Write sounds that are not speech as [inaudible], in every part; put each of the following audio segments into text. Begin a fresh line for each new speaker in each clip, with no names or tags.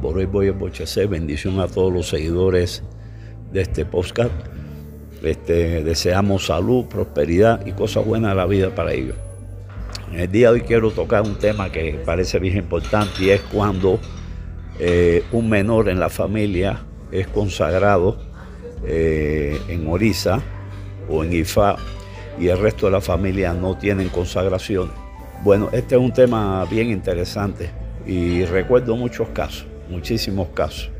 Boris Boy bendición a todos los seguidores de este podcast. Este, deseamos salud, prosperidad y cosas buenas a la vida para ellos. El día de hoy quiero tocar un tema que parece bien importante y es cuando eh, un menor en la familia es consagrado eh, en Orisa o en Ifá y el resto de la familia no tienen consagración. Bueno, este es un tema bien interesante y recuerdo muchos casos, muchísimos casos.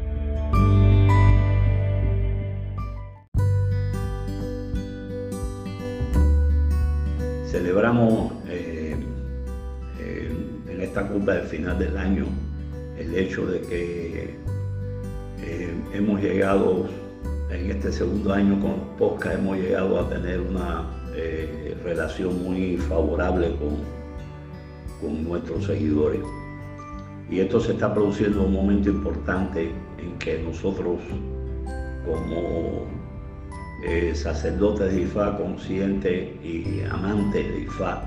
Celebramos eh, en esta curva del final del año el hecho de que eh, hemos llegado en este segundo año con POSCA, hemos llegado a tener una eh, relación muy favorable con, con nuestros seguidores. Y esto se está produciendo en un momento importante en que nosotros, como eh, sacerdotes de IFA, conscientes y amantes de IFA,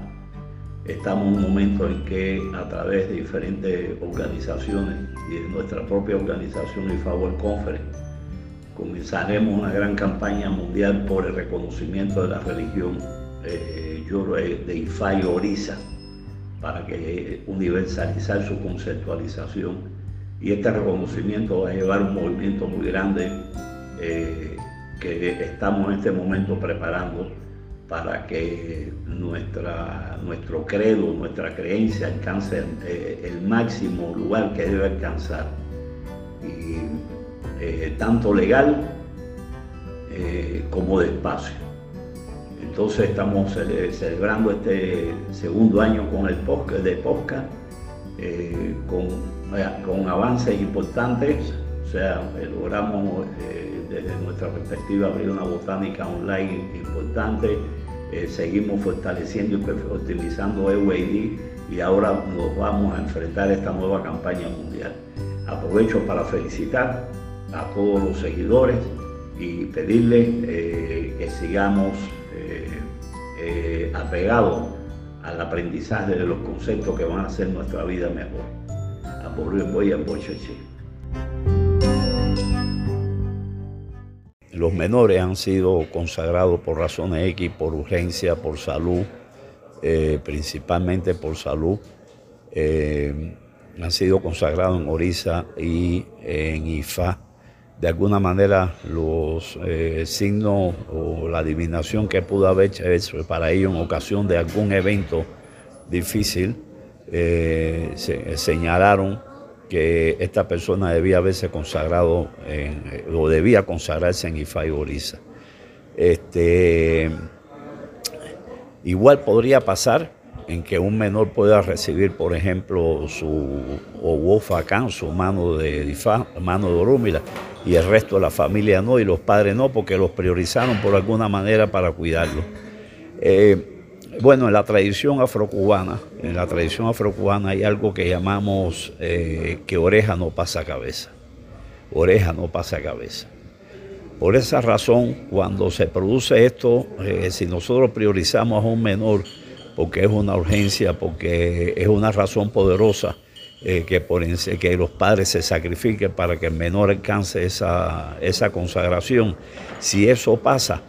estamos en un momento en que a través de diferentes organizaciones y de nuestra propia organización IFA World Conference, comenzaremos una gran campaña mundial por el reconocimiento de la religión eh, de IFA y Orisa para que universalizar su conceptualización. Y este reconocimiento va a llevar un movimiento muy grande eh, que estamos en este momento preparando para que nuestra, nuestro credo, nuestra creencia alcance eh, el máximo lugar que debe alcanzar, eh, tanto legal como de espacio. Entonces estamos celebrando este segundo año con el podcast de podcast, eh, con, con, avances importantes. O sea, logramos eh, desde nuestra perspectiva abrir una botánica online importante. Eh, seguimos fortaleciendo y optimizando EWID y ahora nos vamos a enfrentar a esta nueva campaña mundial. Aprovecho para felicitar a todos los seguidores y pedirles que sigamos eh, apegado al aprendizaje de los conceptos que van a hacer nuestra vida mejor. A voy a Los menores han sido consagrados por razones X, por urgencia, por salud, eh, principalmente por salud. Eh, han sido consagrados en Orisa y en Ifá de alguna manera los eh, signos o la adivinación que pudo haber hecho para ellos en ocasión de algún evento difícil, eh, señalaron que esta persona debía haberse consagrado o debía consagrarse en Ifá y Orisa. Este, igual podría pasar en que un menor pueda recibir, por ejemplo, su Owofacán, su mano de mano de Orúmila, y el resto de la familia no, y los padres no, porque los priorizaron por alguna manera para cuidarlos. Eh, bueno, en la tradición afrocubana, en la tradición afrocubana hay algo que llamamos eh, que oreja no pasa cabeza. Oreja no pasa cabeza. Por esa razón, cuando se produce esto, eh, si nosotros priorizamos a un menor, porque es una urgencia, porque es una razón poderosa, eh, que, los padres se sacrifiquen para que el menor alcance esa, esa consagración. Si eso pasa,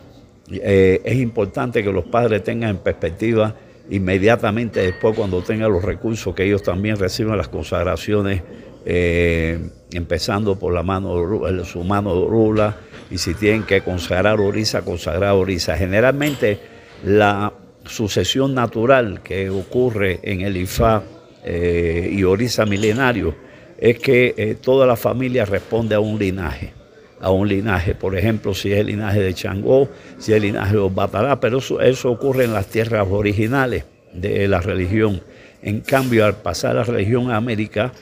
eh, es importante que los padres tengan en perspectiva inmediatamente después, cuando tengan los recursos, que ellos también reciban las consagraciones, eh, empezando por la mano, su mano rula, y si tienen que consagrar orisa, consagrar orisa. Generalmente la sucesión natural que ocurre en el IFA eh, y Orisa milenario, es que eh, toda la familia responde a un linaje, a un linaje, por ejemplo, si es el linaje de Changó, si es el linaje de Batará, pero eso, ocurre en las tierras originales de la religión. En cambio, al pasar la religión a América,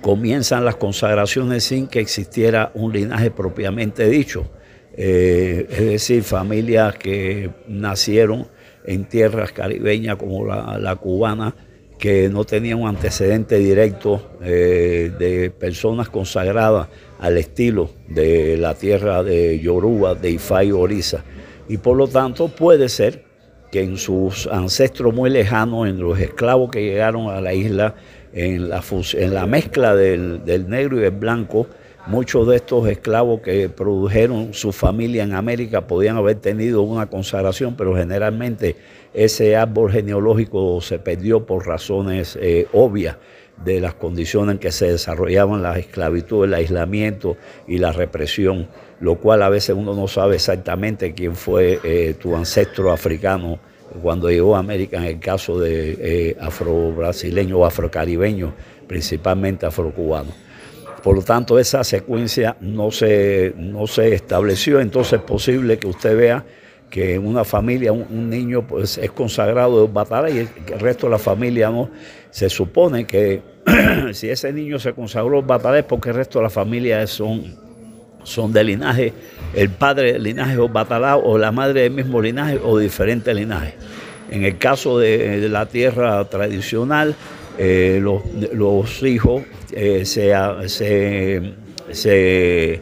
comienzan las consagraciones sin que existiera un linaje propiamente dicho. Eh, es decir, familias que nacieron en tierras caribeñas como la cubana, que no tenía un antecedente directo eh, de personas consagradas al estilo de la tierra de Yoruba, de Ifá y Orisa. Y por lo tanto puede ser que en sus ancestros muy lejanos, en los esclavos que llegaron a la isla, en la, en la mezcla del, del negro y el blanco, muchos de estos esclavos que produjeron su familia en América podían haber tenido una consagración, pero generalmente ese árbol genealógico se perdió por razones eh, obvias de las condiciones en que se desarrollaban la esclavitud, el aislamiento y la represión, lo cual a veces uno no sabe exactamente quién fue eh, tu ancestro africano cuando llegó a América, en el caso de eh, afro-brasileño o afrocaribeño, principalmente afrocubano. Por lo tanto, esa secuencia no se, no se estableció, entonces es posible que usted vea que en una familia un, niño pues, es consagrado de batalla y el, resto de la familia no. Se supone que [clears throat] si ese niño se consagró batalla es porque el resto de la familia son, son de linaje, el padre del linaje o batalá o la madre del mismo linaje o diferente linaje. En el caso de, la tierra tradicional, eh, los, hijos eh, se, se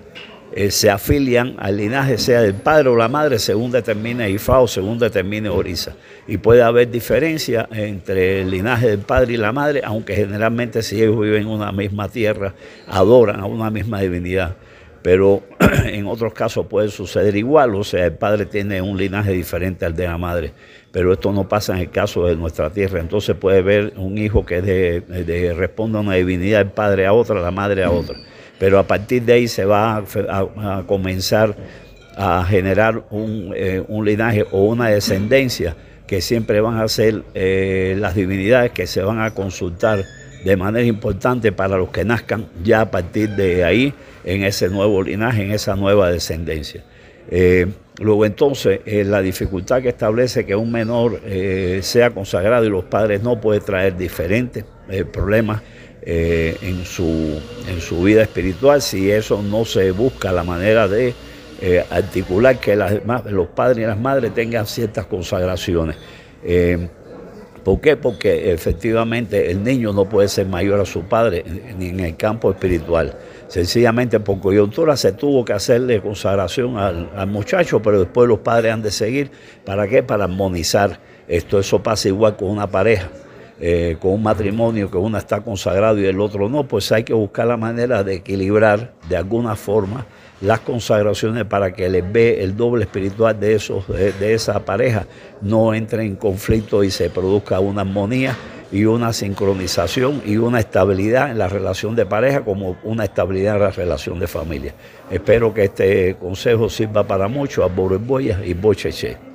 eh, se afilian al linaje, sea del padre o la madre, según determine IFA o según determine Orisa. Y puede haber diferencia entre el linaje del padre y la madre, aunque generalmente si ellos viven en una misma tierra, adoran a una misma divinidad. Pero [clears throat] en otros casos puede suceder igual, o sea, el padre tiene un linaje diferente al de la madre. Pero esto no pasa en el caso de nuestra tierra. Entonces puede haber un hijo que de, responde a una divinidad, el padre a otra, la madre a otra pero a partir de ahí se va a, comenzar a generar eh, un, linaje o una descendencia que siempre van a ser eh, las divinidades que se van a consultar de manera importante para los que nazcan ya a partir de ahí en ese nuevo linaje, en esa nueva descendencia. Eh, luego entonces la dificultad que establece que un menor sea consagrado y los padres no puede traer diferentes problemas eh, en, su, en su vida espiritual si eso no se busca la manera de eh, articular que los padres y las madres tengan ciertas consagraciones. ¿Por qué? Porque efectivamente el niño no puede ser mayor a su padre ni en el campo espiritual. Sencillamente por coyuntura se tuvo que hacerle consagración al, al, muchacho, pero después los padres han de seguir. ¿Para qué? Para armonizar esto. Eso pasa igual con una pareja. Eh, con un matrimonio que uno está consagrado y el otro no, pues hay que buscar la manera de equilibrar de alguna forma las consagraciones para que el ve el doble espiritual de, esos, de, esa pareja no entre en conflicto y se produzca una armonía y una sincronización y una estabilidad en la relación de pareja como una estabilidad en la relación de familia. Espero que este consejo sirva para mucho a Boris Boya y Bocheche.